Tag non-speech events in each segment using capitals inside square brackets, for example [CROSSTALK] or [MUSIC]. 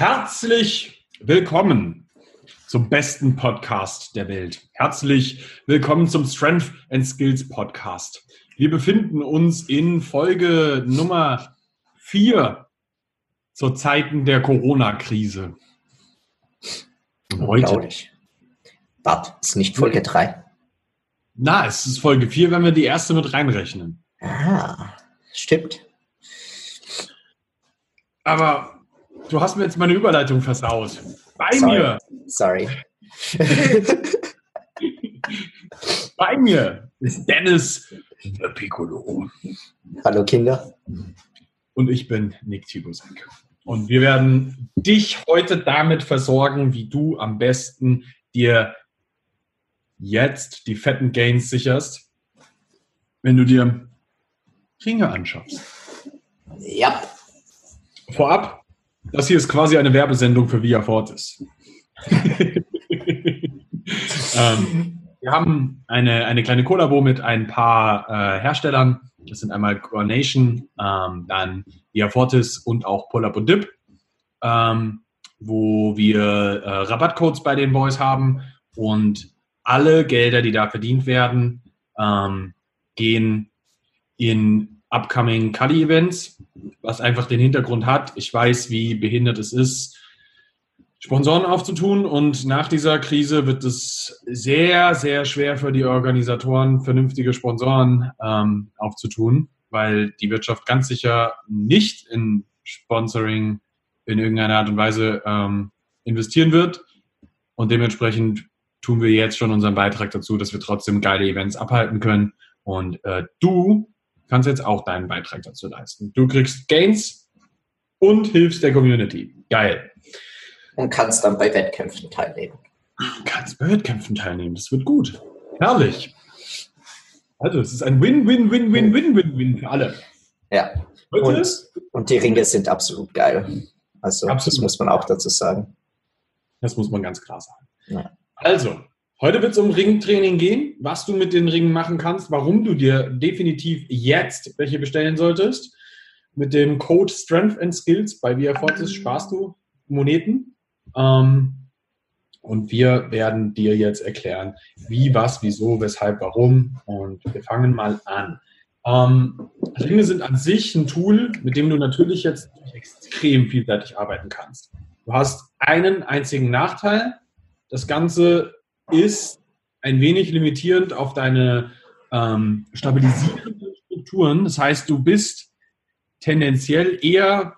Herzlich willkommen zum besten Podcast der Welt. Herzlich willkommen zum Strength and Skills Podcast. Wir befinden uns in Folge Nummer vier zur Zeiten der Corona-Krise. Heute. Warte, ist nicht Folge drei. Na, es ist Folge vier, wenn wir die erste mit reinrechnen. Ah, stimmt. Aber Du hast mir jetzt meine Überleitung versaut. Bei Sorry. mir. Sorry. [LAUGHS] Bei mir ist Dennis der Piccolo. Hallo Kinder. Und ich bin Nick Tibusek. Und wir werden dich heute damit versorgen, wie du am besten dir jetzt die fetten Gains sicherst, wenn du dir Ringe anschaffst. Ja. Vorab, das hier ist quasi eine Werbesendung für Via Fortis. [LAUGHS] ähm, wir haben eine, eine kleine Kollabo mit ein paar äh, Herstellern. Das sind einmal Coronation, ähm, dann Via Fortis und auch Pull-Up und Dip, ähm, wo wir äh, Rabattcodes bei den Boys haben und alle Gelder, die da verdient werden, ähm, gehen in upcoming Kali-Events, was einfach den Hintergrund hat. Ich weiß, wie behindert es ist, Sponsoren aufzutun und nach dieser Krise wird es sehr, sehr schwer für die Organisatoren, vernünftige Sponsoren ähm, aufzutun, weil die Wirtschaft ganz sicher nicht in Sponsoring in irgendeiner Art und Weise ähm, investieren wird. Und dementsprechend tun wir jetzt schon unseren Beitrag dazu, dass wir trotzdem geile Events abhalten können. Und äh, du kannst jetzt auch deinen Beitrag dazu leisten. Du kriegst Gains und hilfst der Community. Geil. Und kannst dann bei Wettkämpfen teilnehmen. Du kannst bei Wettkämpfen teilnehmen. Das wird gut. Herrlich. Also, es ist ein Win-Win-Win-Win-Win-Win-Win für alle. Ja. Und, und, die Ringe sind absolut geil. Also, absolut. das muss man auch dazu sagen. Das muss man ganz klar sagen. Ja. Also, Heute wird es um Ringtraining gehen, was du mit den Ringen machen kannst, warum du dir definitiv jetzt welche bestellen solltest. Mit dem Code Strength and Skills bei Via Fortis sparst du Moneten. Ähm, und wir werden dir jetzt erklären, wie, was, wieso, weshalb, warum. Und wir fangen mal an. Ähm, Ringe sind an sich ein Tool, mit dem du natürlich jetzt extrem vielseitig arbeiten kannst. Du hast einen einzigen Nachteil. Das Ganze ist ein wenig limitierend auf deine ähm, stabilisierenden Strukturen. Das heißt, du bist tendenziell eher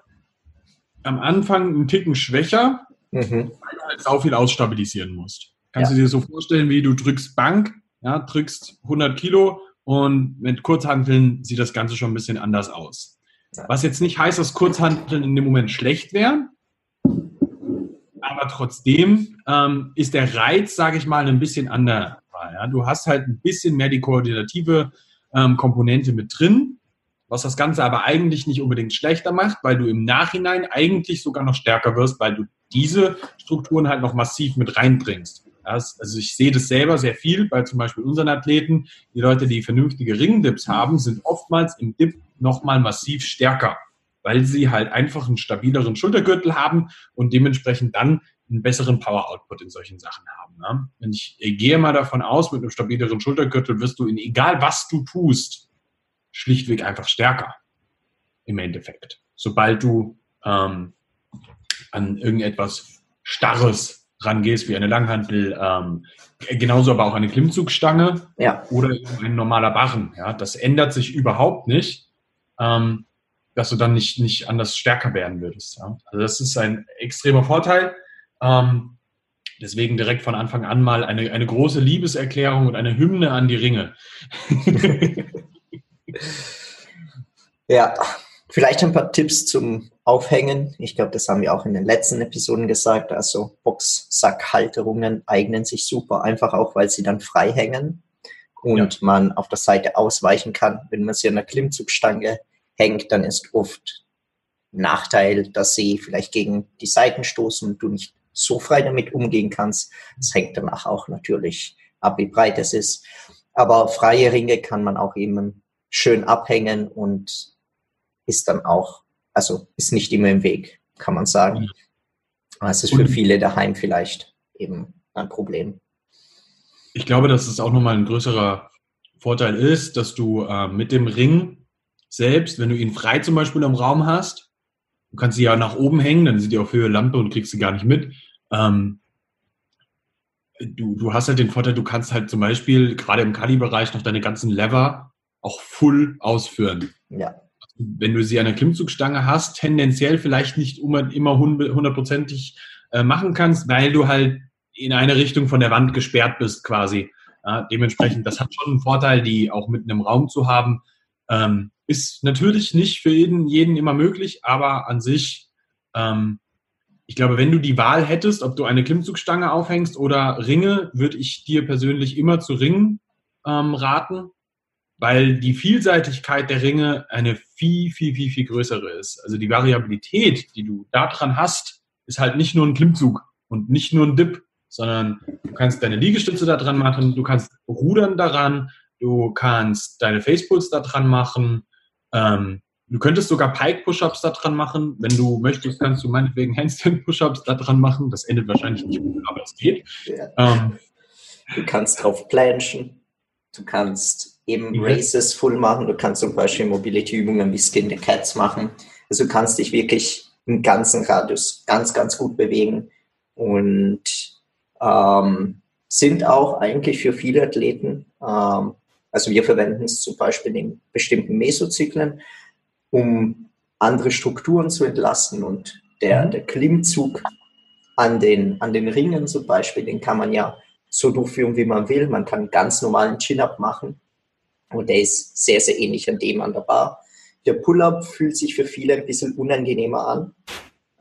am Anfang einen Ticken schwächer, mhm. weil du halt sau viel ausstabilisieren musst. Kannst ja. du dir so vorstellen, wie du drückst Bank, ja, drückst 100 Kilo und mit Kurzhanteln sieht das Ganze schon ein bisschen anders aus. Was jetzt nicht heißt, dass Kurzhanteln in dem Moment schlecht wären, aber trotzdem ähm, ist der Reiz, sage ich mal, ein bisschen anders. Ja? Du hast halt ein bisschen mehr die koordinative ähm, Komponente mit drin, was das Ganze aber eigentlich nicht unbedingt schlechter macht, weil du im Nachhinein eigentlich sogar noch stärker wirst, weil du diese Strukturen halt noch massiv mit reinbringst. Das, also ich sehe das selber sehr viel bei zum Beispiel unseren Athleten. Die Leute, die vernünftige Ringdips haben, sind oftmals im Dip nochmal massiv stärker weil sie halt einfach einen stabileren Schultergürtel haben und dementsprechend dann einen besseren Power-Output in solchen Sachen haben. Ne? Und ich gehe mal davon aus, mit einem stabileren Schultergürtel wirst du in egal was du tust, schlichtweg einfach stärker im Endeffekt. Sobald du ähm, an irgendetwas Starres rangehst, wie eine Langhantel, ähm, genauso aber auch eine Klimmzugstange ja. oder ein normaler Barren. Ja? Das ändert sich überhaupt nicht. Ähm, dass du dann nicht, nicht anders stärker werden würdest. Ja? Also das ist ein extremer Vorteil. Ähm, deswegen direkt von Anfang an mal eine, eine große Liebeserklärung und eine Hymne an die Ringe. [LAUGHS] ja, vielleicht ein paar Tipps zum Aufhängen. Ich glaube, das haben wir auch in den letzten Episoden gesagt. Also Boxsackhalterungen eignen sich super, einfach auch, weil sie dann frei hängen und ja. man auf der Seite ausweichen kann, wenn man sie an der Klimmzugstange hängt, dann ist oft Nachteil, dass sie vielleicht gegen die Seiten stoßen und du nicht so frei damit umgehen kannst. Das hängt danach auch natürlich ab, wie breit es ist. Aber freie Ringe kann man auch eben schön abhängen und ist dann auch, also ist nicht immer im Weg, kann man sagen. Das ist für viele daheim vielleicht eben ein Problem. Ich glaube, dass es auch nochmal ein größerer Vorteil ist, dass du äh, mit dem Ring selbst, wenn du ihn frei zum Beispiel im Raum hast, du kannst sie ja nach oben hängen, dann sind die auf Höhe Lampe und kriegst sie gar nicht mit. Ähm, du, du hast halt den Vorteil, du kannst halt zum Beispiel gerade im Kali-Bereich noch deine ganzen Lever auch full ausführen. Ja. Wenn du sie an der Klimmzugstange hast, tendenziell vielleicht nicht immer hundertprozentig äh, machen kannst, weil du halt in eine Richtung von der Wand gesperrt bist quasi. Ja, dementsprechend, das hat schon einen Vorteil, die auch mitten im Raum zu haben. Ähm, ist natürlich nicht für jeden, jeden immer möglich, aber an sich ähm, ich glaube, wenn du die Wahl hättest, ob du eine Klimmzugstange aufhängst oder Ringe, würde ich dir persönlich immer zu Ringen ähm, raten, weil die Vielseitigkeit der Ringe eine viel, viel, viel, viel größere ist. Also die Variabilität, die du daran hast, ist halt nicht nur ein Klimmzug und nicht nur ein Dip, sondern du kannst deine Liegestütze da dran machen, du kannst Rudern daran, du kannst deine Facepulls da dran machen, ähm, Du könntest sogar Pike-Push-Ups da dran machen. Wenn du möchtest, kannst du meinetwegen [LAUGHS] Handstand-Push-Ups da dran machen. Das endet wahrscheinlich nicht gut, aber es geht. Ja. Ähm, du kannst drauf planchen. Du kannst eben ja. Races full machen. Du kannst zum Beispiel Mobility-Übungen wie Skin the Cats machen. Also du kannst dich wirklich im ganzen Radius ganz, ganz gut bewegen und ähm, sind auch eigentlich für viele Athleten, ähm, also wir verwenden es zum Beispiel in bestimmten Mesozyklen, um andere Strukturen zu entlasten. Und der, mhm. der Klimmzug an den, an den Ringen zum Beispiel, den kann man ja so durchführen, wie man will. Man kann ganz normalen Chin-Up machen. Und der ist sehr, sehr ähnlich an dem an der Bar. Der Pull-Up fühlt sich für viele ein bisschen unangenehmer an.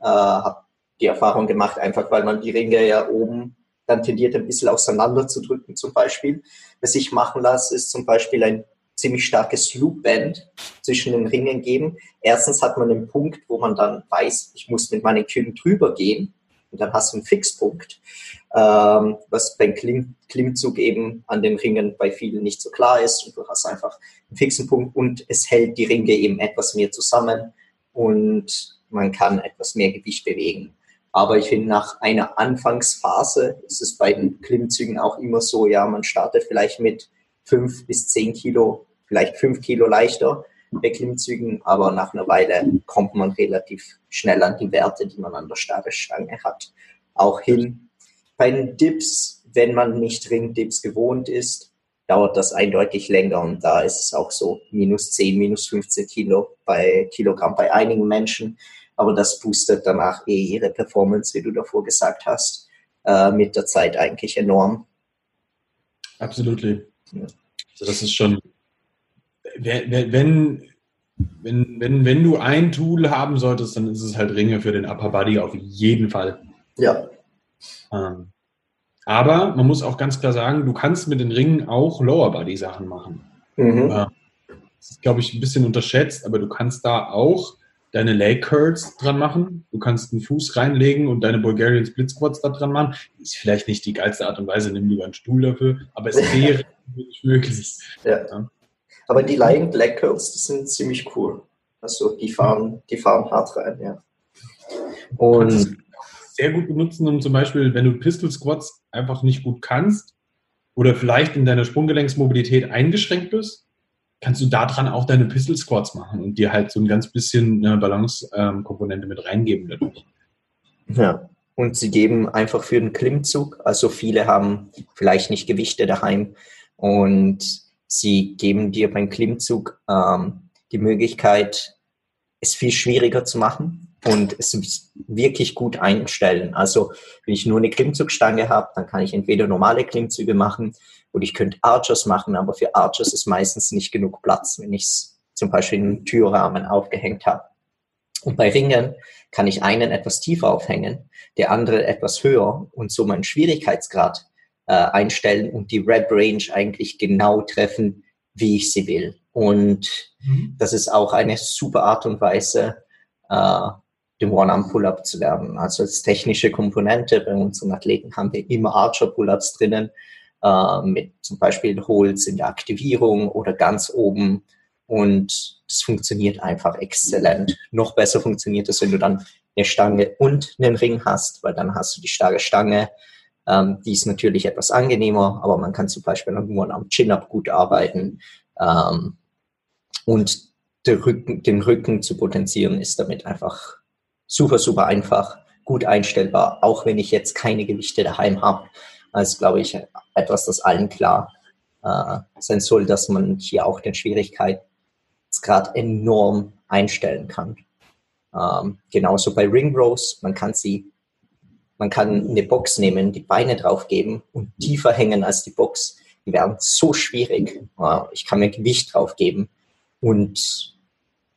Äh, habe die Erfahrung gemacht, einfach weil man die Ringe ja oben dann tendiert, ein bisschen auseinander zu drücken zum Beispiel. Was ich machen lasse, ist zum Beispiel ein ziemlich starkes Loop-Band zwischen den Ringen geben. Erstens hat man einen Punkt, wo man dann weiß, ich muss mit meinen Kühen drüber gehen und dann hast du einen Fixpunkt, ähm, was beim Klimm Klimmzug eben an den Ringen bei vielen nicht so klar ist und du hast einfach einen fixen Punkt und es hält die Ringe eben etwas mehr zusammen und man kann etwas mehr Gewicht bewegen. Aber ich finde, nach einer Anfangsphase ist es bei den Klimmzügen auch immer so, ja, man startet vielleicht mit fünf bis zehn Kilo vielleicht fünf Kilo leichter bei Klimmzügen, aber nach einer Weile kommt man relativ schnell an die Werte, die man an der Stabesstange hat, auch hin. Bei den Dips, wenn man nicht Ringdips gewohnt ist, dauert das eindeutig länger und da ist es auch so minus 10, minus 15 Kilo bei Kilogramm bei einigen Menschen, aber das boostet danach eh ihre Performance, wie du davor gesagt hast, äh, mit der Zeit eigentlich enorm. Absolut. Ja. Also das ist schon wenn, wenn, wenn, wenn du ein Tool haben solltest, dann ist es halt Ringe für den Upper Body auf jeden Fall. Ja. Ähm, aber man muss auch ganz klar sagen, du kannst mit den Ringen auch Lower Body Sachen machen. Mhm. Ähm, das ist, glaube ich, ein bisschen unterschätzt, aber du kannst da auch deine Leg Curls dran machen. Du kannst einen Fuß reinlegen und deine Bulgarian Split Squats da dran machen. Ist vielleicht nicht die geilste Art und Weise, nimm lieber einen Stuhl dafür, aber es [LAUGHS] wäre möglich. Ja. ja. Aber die Lying Black Curls, die sind ziemlich cool. Also die fahren, die fahren hart rein, ja. Und sehr gut benutzen, um zum Beispiel, wenn du Pistol Squats einfach nicht gut kannst oder vielleicht in deiner Sprunggelenksmobilität eingeschränkt bist, kannst du daran auch deine Pistol Squats machen und dir halt so ein ganz bisschen eine Balance-Komponente mit reingeben dadurch. Ja, und sie geben einfach für den Klimmzug, also viele haben vielleicht nicht Gewichte daheim und Sie geben dir beim Klimmzug ähm, die Möglichkeit, es viel schwieriger zu machen und es wirklich gut einstellen. Also wenn ich nur eine Klimmzugstange habe, dann kann ich entweder normale Klimmzüge machen oder ich könnte Archers machen, aber für Archers ist meistens nicht genug Platz, wenn ich es zum Beispiel in einen Türrahmen aufgehängt habe. Und bei Ringen kann ich einen etwas tiefer aufhängen, der andere etwas höher und so meinen Schwierigkeitsgrad äh, einstellen und die Rep Range eigentlich genau treffen, wie ich sie will. Und mhm. das ist auch eine super Art und Weise, äh, den One-Arm-Pull-Up zu lernen. Also als technische Komponente bei unseren Athleten haben wir immer Archer-Pull-Ups drinnen, äh, mit zum Beispiel Holz in der Aktivierung oder ganz oben. Und das funktioniert einfach exzellent. Noch besser funktioniert es, wenn du dann eine Stange und einen Ring hast, weil dann hast du die starke Stange. Ähm, die ist natürlich etwas angenehmer, aber man kann zum Beispiel nur am Chin-Up gut arbeiten. Ähm, und Rücken, den Rücken zu potenzieren ist damit einfach super, super einfach, gut einstellbar, auch wenn ich jetzt keine Gewichte daheim habe. Das ist, glaube ich, etwas, das allen klar äh, sein soll, dass man hier auch den Schwierigkeitsgrad enorm einstellen kann. Ähm, genauso bei Ring Rows, man kann sie, man kann eine Box nehmen, die Beine draufgeben und tiefer hängen als die Box. Die werden so schwierig. Äh, ich kann mir Gewicht draufgeben und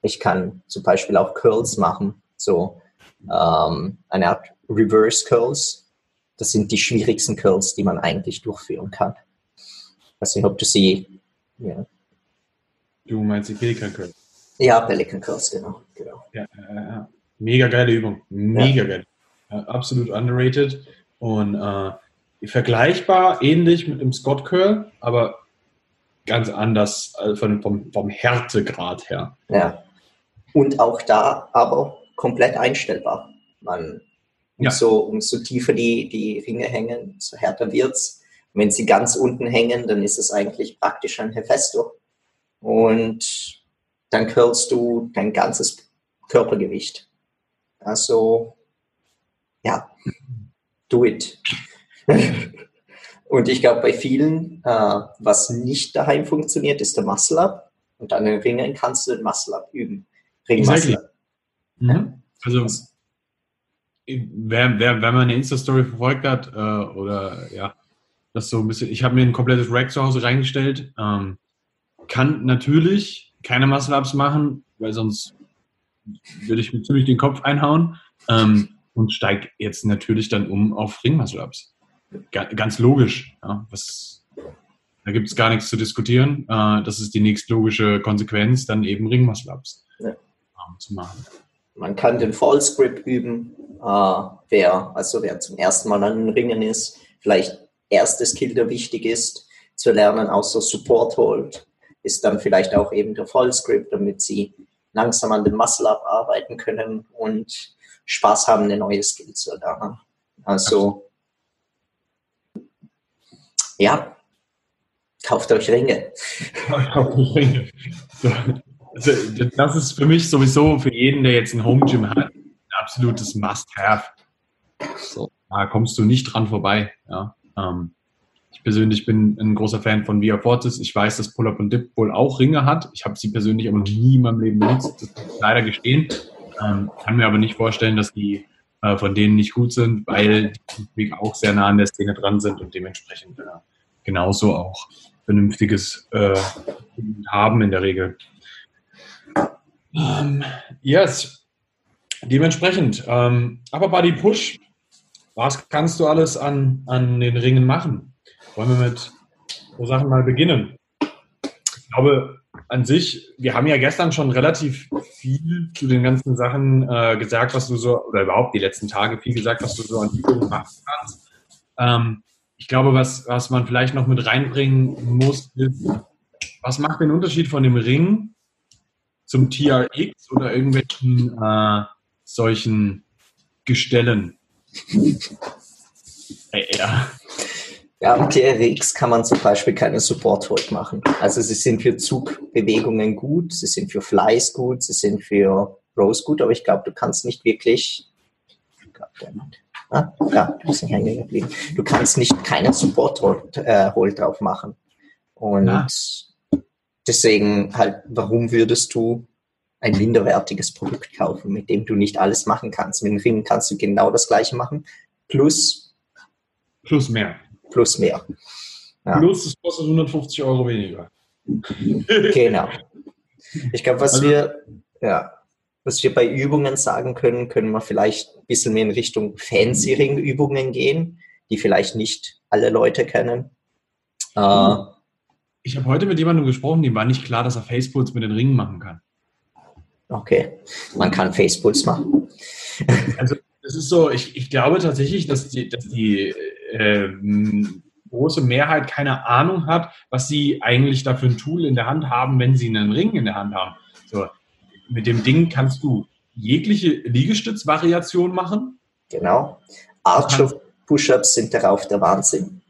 ich kann zum Beispiel auch Curls machen, so ähm, eine Art Reverse Curls. Das sind die schwierigsten Curls, die man eigentlich durchführen kann. Ich weiß nicht, ob du sie. Ja. Du meinst die Pelican Curls? Ja, Pelican Curls, genau. genau. Ja, äh, mega geile Übung. Mega ja. geil. absolut underrated. Und äh, vergleichbar, ähnlich mit dem Scott Curl, aber ganz anders von, vom, vom Härtegrad her. Ja. Und auch da aber komplett einstellbar. Man, umso, ja. umso tiefer die, die Ringe hängen, umso härter wird es. Wenn sie ganz unten hängen, dann ist es eigentlich praktisch ein Hefesto. Und dann curlst du dein ganzes Körpergewicht. Also, ja, do it. [LAUGHS] Und ich glaube, bei vielen, äh, was nicht daheim funktioniert, ist der Muscle-Up. Und an den Ringen kannst du den Muscle-Up üben. Ring-Muscle-Up. Mhm. Also, wer, wer, wer meine Insta-Story verfolgt hat, äh, oder ja, das so ein bisschen, ich habe mir ein komplettes Rack zu Hause reingestellt, ähm, kann natürlich keine Muscle-Ups machen, weil sonst würde ich mir ziemlich den Kopf einhauen ähm, und steige jetzt natürlich dann um auf Ring-Muscle-Ups. Ganz logisch. Ja, was, da gibt es gar nichts zu diskutieren. Äh, das ist die nächstlogische Konsequenz, dann eben Ring-Muscle-Ups ja. ähm, zu machen. Man kann den False Grip üben, äh, wer, also wer zum ersten Mal an den Ringen ist, vielleicht erstes Skill, der wichtig ist, zu lernen, außer Support Hold, ist dann vielleicht auch eben der False Grip, damit sie langsam an den Muscle Up arbeiten können und Spaß haben, eine neue Skill zu erlernen. Also, ja, kauft euch Ringe. Kauft euch Ringe. Also, das ist für mich sowieso für jeden, der jetzt ein Home Gym hat, ein absolutes Must-Have. So, da kommst du nicht dran vorbei. Ja. Ähm, ich persönlich bin ein großer Fan von Via Fortis. Ich weiß, dass Pull-Up und Dip wohl auch Ringe hat. Ich habe sie persönlich aber noch nie in meinem Leben benutzt. Das muss ich leider gestehen. Ähm, kann mir aber nicht vorstellen, dass die äh, von denen nicht gut sind, weil die auch sehr nah an der Szene dran sind und dementsprechend äh, genauso auch vernünftiges äh, haben in der Regel. Ähm, yes. Dementsprechend, ähm, aber Body Push, was kannst du alles an, an den Ringen machen? Wollen wir mit so Sachen mal beginnen? Ich glaube, an sich, wir haben ja gestern schon relativ viel zu den ganzen Sachen äh, gesagt, was du so, oder überhaupt die letzten Tage viel gesagt, was du so an Übungen machen kannst. Ähm, ich glaube, was, was man vielleicht noch mit reinbringen muss, ist, was macht den Unterschied von dem Ring zum TRX oder irgendwelchen äh, solchen Gestellen. Äh, ja. Ja, am TRX kann man zum Beispiel keine Support Hold machen. Also sie sind für Zugbewegungen gut, sie sind für Flies gut, sie sind für Rows gut, aber ich glaube, du kannst nicht wirklich. Ah, ja, du bist nicht hängen geblieben. Du kannst nicht keinen Support Hold, äh, drauf machen. Und ja deswegen halt, warum würdest du ein minderwertiges Produkt kaufen, mit dem du nicht alles machen kannst? Mit dem Ring kannst du genau das gleiche machen, plus plus mehr. Plus mehr. Ja. Plus es kostet 150 Euro weniger. genau. Ich glaube, was also, wir, ja, was wir bei Übungen sagen können, können wir vielleicht ein bisschen mehr in Richtung Fancy Ring-Übungen gehen, die vielleicht nicht alle Leute kennen. Äh, ich habe heute mit jemandem gesprochen, dem war nicht klar, dass er Facepulls mit den Ringen machen kann. Okay, man kann Facepulls machen. [LAUGHS] Also das ist so, ich, ich glaube tatsächlich, dass die, dass die äh, große Mehrheit keine Ahnung hat, was sie eigentlich dafür ein Tool in der Hand haben, wenn sie einen Ring in der Hand haben. So, mit dem Ding kannst du jegliche Liegestützvariation machen. Genau. Archer Push-Ups sind darauf der Wahnsinn.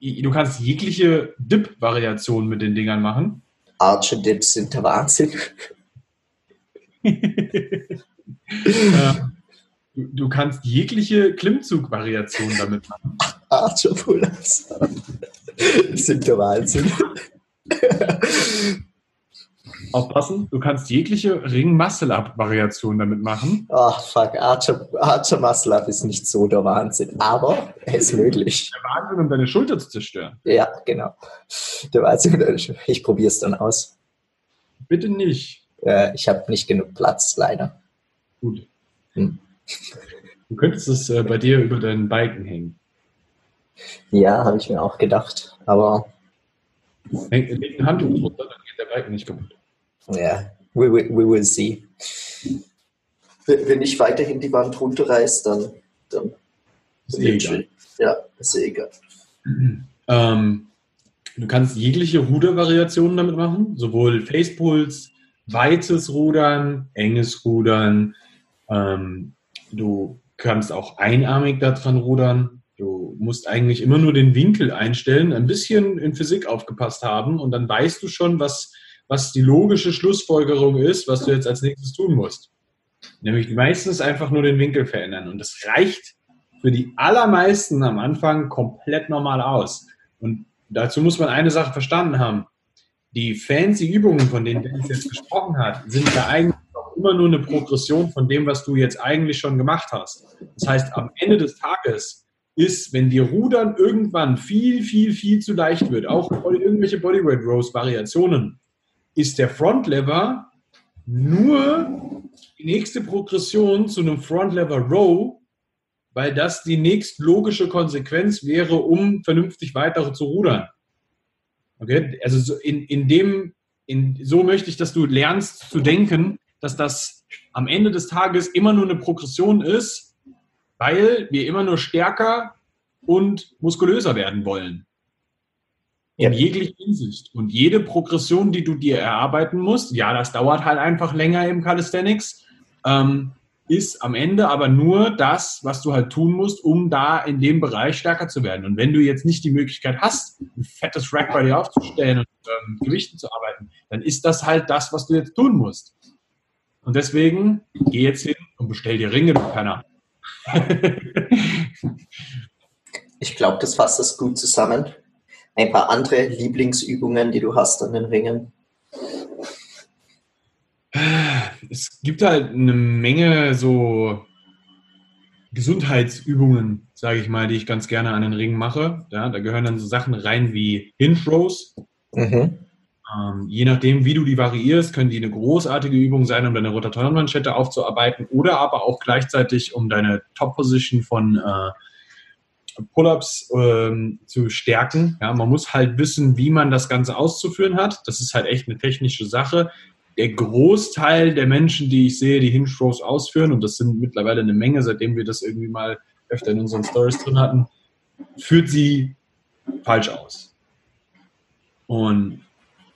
Du kannst jegliche Dip-Variation mit den Dingern machen. Archer Dips sind der Wahnsinn. [LAUGHS] du, du, kannst jegliche Klimmzug-Variation damit machen. Archer Pull-Ups [LAUGHS] sind der Wahnsinn. Aufpassen, du kannst jegliche Ring-Muscle-Up-Variation damit machen. Ach, oh, fuck, Archer, Archer Muscle-Up ist nicht so der Wahnsinn, aber er ist möglich. Der Wahnsinn, um deine Schulter zu zerstören. Ja, genau. Der Wahnsinn, ich probiere es dann aus. Bitte nicht. Äh, ich habe nicht genug Platz, leider. Gut. Hm. Du könntest es äh, bei dir über deinen Balken hängen. Ja, habe ich mir auch gedacht, aber. Leg ein Handtuch drunter, dann geht der Balken nicht kaputt. Ja, we, we, we will see. Wenn ich weiterhin die Wand runterreiße, dann, dann ist eh egal. Ja, ist eh egal. [CLEARS THROAT] Ähm, du kannst jegliche Rudervariationen damit machen, sowohl Facepuls, weites Rudern, enges Rudern. Ähm, du kannst auch einarmig daran rudern. Du musst eigentlich immer nur den Winkel einstellen, ein bisschen in Physik aufgepasst haben und dann weißt du schon, was was die logische Schlussfolgerung ist, was du jetzt als nächstes tun musst. Nämlich meistens einfach nur den Winkel verändern. Und das reicht für die allermeisten am Anfang komplett normal aus. Und dazu muss man eine Sache verstanden haben. Die fancy Übungen, von denen Dennis jetzt gesprochen hat, sind ja eigentlich auch immer nur eine Progression von dem, was du jetzt eigentlich schon gemacht hast. Das heißt, am Ende des Tages ist, wenn dir Rudern irgendwann viel, viel, viel zu leicht wird, auch irgendwelche Bodyweight Rows Variationen, ist der Front Lever nur die nächste Progression zu einem Front Lever Row, weil das die nächstlogische Konsequenz wäre, um vernünftig weiter zu rudern. Okay, also so in, in dem, in, so möchte ich, dass du lernst zu denken, dass das am Ende des Tages immer nur eine Progression ist, weil wir immer nur stärker und muskulöser werden wollen. In ja. jeglicher Hinsicht. Und jede Progression, die du dir erarbeiten musst, ja, das dauert halt einfach länger im Calisthenics, ähm, ist am Ende aber nur das, was du halt tun musst, um da in dem Bereich stärker zu werden. Und wenn du jetzt nicht die Möglichkeit hast, ein fettes Rack bei dir aufzustellen und ähm, Gewichten zu arbeiten, dann ist das halt das, was du jetzt tun musst. Und deswegen geh jetzt hin und bestell dir Ringe, du Penner. [LAUGHS] ich glaube, das fasst das gut zusammen ein paar andere Lieblingsübungen, die du hast an den Ringen? Es gibt halt eine Menge so Gesundheitsübungen, sage ich mal, die ich ganz gerne an den Ringen mache. Ja, da gehören dann so Sachen rein wie Hinge Rows. Mhm. Ähm, je nachdem, wie du die variierst, können die eine großartige Übung sein, um deine Rotatorenmanschette aufzuarbeiten oder aber auch gleichzeitig, um deine Top-Position von äh, Pull-ups ähm, zu stärken. Ja, man muss halt wissen, wie man das Ganze auszuführen hat. Das ist halt echt eine technische Sache. Der Großteil der Menschen, die ich sehe, die Hinge Rows ausführen, und das sind mittlerweile eine Menge, seitdem wir das irgendwie mal öfter in unseren Stories drin hatten, führt sie falsch aus. Und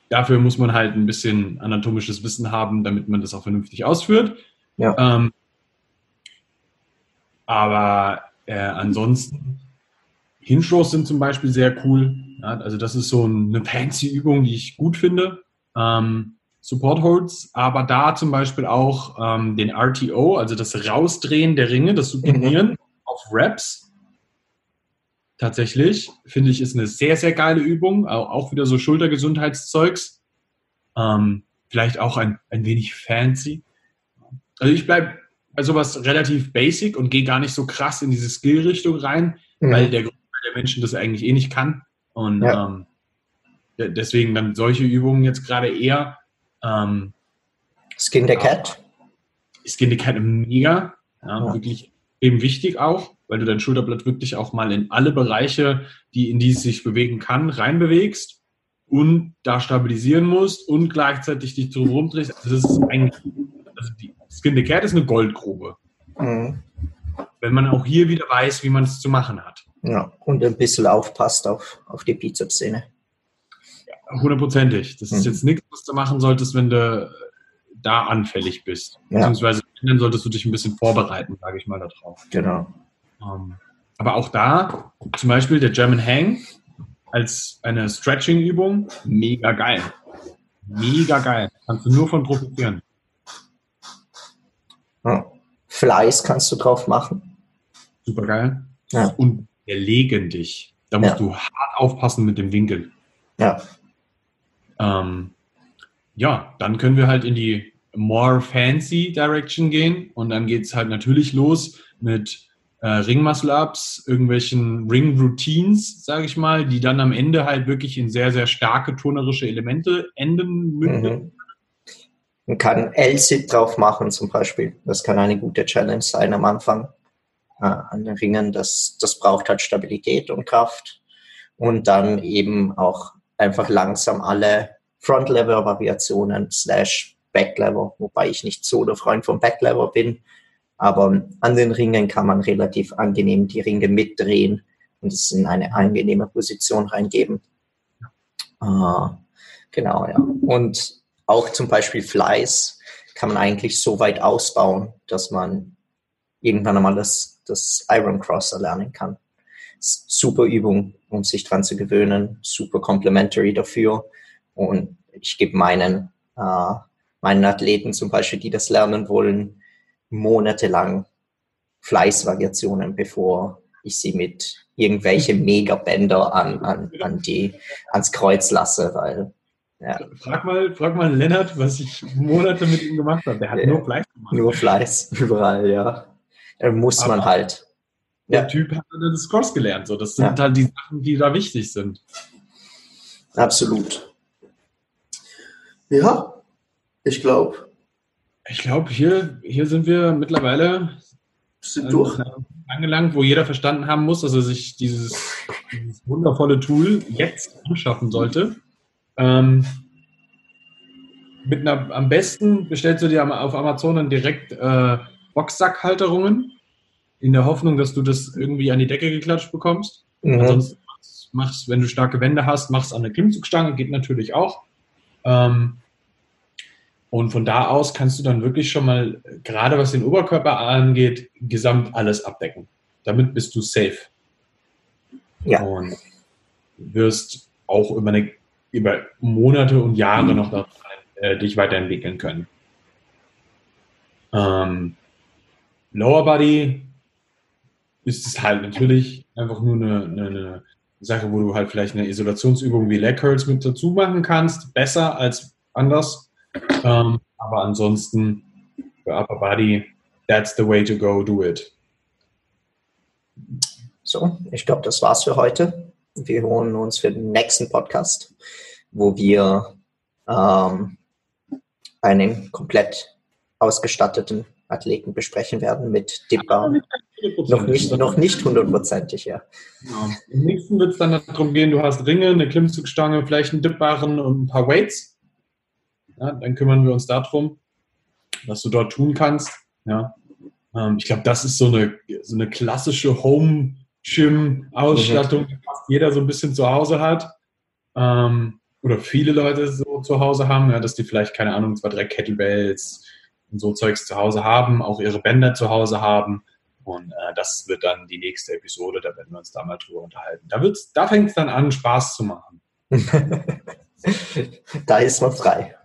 dafür muss man halt ein bisschen anatomisches Wissen haben, damit man das auch vernünftig ausführt. Ja. Ähm, aber äh, ansonsten Hinge sind zum Beispiel sehr cool. Ja, also das ist so eine fancy Übung, die ich gut finde. Ähm, Support Holds, aber da zum Beispiel auch ähm, den RTO, also das Rausdrehen der Ringe, das Supinieren mhm. auf Reps. Tatsächlich finde ich ist eine sehr, sehr geile Übung. Auch wieder so Schultergesundheitszeugs. Ähm, vielleicht auch ein, ein wenig fancy. Also ich bleibe bei sowas relativ basic und gehe gar nicht so krass in diese Skill-Richtung rein, mhm. weil der der Menschen das eigentlich eh nicht kann. Und ja. ähm, deswegen dann solche Übungen jetzt gerade eher. Ähm, Skin the Cat? Skin the Cat mega. Ja, ja. Wirklich eben wichtig auch, weil du dein Schulterblatt wirklich auch mal in alle Bereiche, die in die es sich bewegen kann, reinbewegst und da stabilisieren musst und gleichzeitig dich drum rumdrehst. Also das ist eigentlich, also die Skin the Cat ist eine Goldgrube. Mhm. Wenn man auch hier wieder weiß, wie man es zu machen hat. Ja, und ein bisschen aufpasst auf, auf die Bizepssehne. Ja, hundertprozentig. Das ist mhm. jetzt nichts, was du machen solltest, wenn du da anfällig bist. Ja. Beziehungsweise dann solltest du dich ein bisschen vorbereiten, sage ich mal, darauf. Genau. Ähm, aber auch da, zum Beispiel der German Hang als eine Stretching-Übung, mega geil. Mega geil. Kannst du nur von profitieren. Ja. Fleiß kannst du drauf machen. Super geil. Ja. Und wir legen dich. Da musst ja. du hart aufpassen mit dem Winkel. Ja. Ähm, ja, dann können wir halt in die more fancy Direction gehen und dann geht es halt natürlich los mit äh, Ring Muscle Ups, irgendwelchen Ring Routines, sage ich mal, die dann am Ende halt wirklich in sehr, sehr starke turnerische Elemente enden münden. Mhm. Man kann L-Sit drauf machen zum Beispiel. Das kann eine gute Challenge sein am Anfang äh, an den Ringen. Das, das braucht halt Stabilität und Kraft. Und dann eben auch einfach langsam alle Front-Lever-Variationen slash Back-Lever, wobei ich nicht so der Freund vom Back-Lever bin. Aber an den Ringen kann man relativ angenehm die Ringe mitdrehen und es in eine angenehme Position reingeben. Äh, genau, ja. Und auch zum Beispiel Fleiß kann man eigentlich so weit ausbauen, dass man irgendwann einmal das, das Iron Cross erlernen kann. Super Übung, um sich dran zu gewöhnen, super complementary dafür. Und ich gebe meinen, äh, meinen Athleten zum Beispiel, die das lernen wollen, monatelang Fleißvariationen, bevor ich sie mit irgendwelche [LAUGHS] Megabänder an, an, an die, ans Kreuz lasse, weil ja. Frag mal, frag mal Lennart, was ich Monate mit ihm gemacht habe. Der hat ja, nur Fleiß gemacht. Nur Fleiß, [LAUGHS] überall, ja. Da muss Aber man halt. Der ja. Typ hat dann das Cross gelernt. So. Das sind halt die Sachen, die da wichtig sind. Absolut. Ja, ich glaube. Ich glaube, hier, hier sind wir mittlerweile sind durch. angelangt, wo jeder verstanden haben muss, dass er sich dieses, dieses wundervolle Tool jetzt anschaffen sollte. Ähm, mit einer, am besten bestellst du dir auf Amazon dann direkt äh, Boxsackhalterungen in der Hoffnung, dass du das irgendwie an die Decke geklatscht bekommst. Mhm. Ansonsten machst, wenn du starke Wände hast, machst an der Klimmzugstange, geht natürlich auch. Ähm, und von da aus kannst du dann wirklich schon mal, gerade was den Oberkörper angeht, gesamt alles abdecken. Damit bist du safe. Ja. Und wirst auch über, eine, über Monate und Jahre noch daran, äh, dich weiterentwickeln können. Ähm, Lower Body ist es halt natürlich einfach nur eine, eine, eine, Sache, wo du halt vielleicht eine Isolationsübung wie Leg Curls mit dazu machen kannst. Besser als anders. Ähm, aber ansonsten für Upper Body, that's the way to go, do it. So, ich glaube, das war's für heute. Wir holen uns für den nächsten Podcast, wo wir ähm, einen komplett ausgestatteten Athleten besprechen werden mit Dipper. [LAUGHS] Noch nicht, noch nicht hundertprozentig, ja. Genau. Im nächsten wird es dann darum gehen, du hast Ringe, eine Klimmzugstange, vielleicht einen Dipbarren und ein paar Weights. Ja, dann kümmern wir uns darum, was du dort tun kannst. Ja. Ähm, ich glaube, das ist so eine, so eine klassische Home-Gym-Ausstattung, die fast jeder so ein bisschen zu Hause hat. Ähm, oder viele Leute so zu Hause haben, ja, dass die vielleicht, keine Ahnung, zwei, drei Kettlebells und so Zeugs zu Hause haben, auch ihre Bänder zu Hause haben. Und äh, das wird dann die nächste Episode, da werden wir uns da mal drüber unterhalten. Da, da fängt es dann an, Spaß zu machen. [LAUGHS] da ist man frei.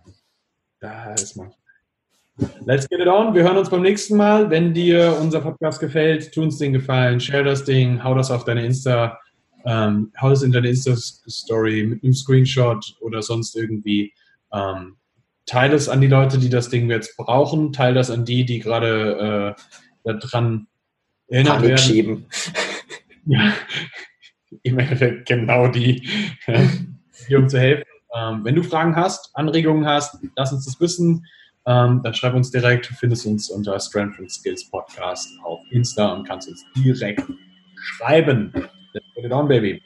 Da ist man. Let's get it on. Wir hören uns beim nächsten Mal. Wenn dir unser Podcast gefällt, tu uns den Gefallen, share das Ding, hau das auf deine Insta, ähm, hau das in deine Insta-Story mit einem Screenshot oder sonst irgendwie. Ähm, teile es an die Leute, die das Ding jetzt brauchen. Teile das an die, die gerade äh, daran erinnert Panik werden. Schieben. [LAUGHS] Ja, im Endeffekt genau die, die um zu helfen. Ähm, wenn du Fragen hast, Anregungen hast, lass uns das wissen. Ähm, dann schreib uns direkt. Du findest uns unter Strength and Skills Podcast auf Insta und kannst uns direkt schreiben. Let's put it on, baby.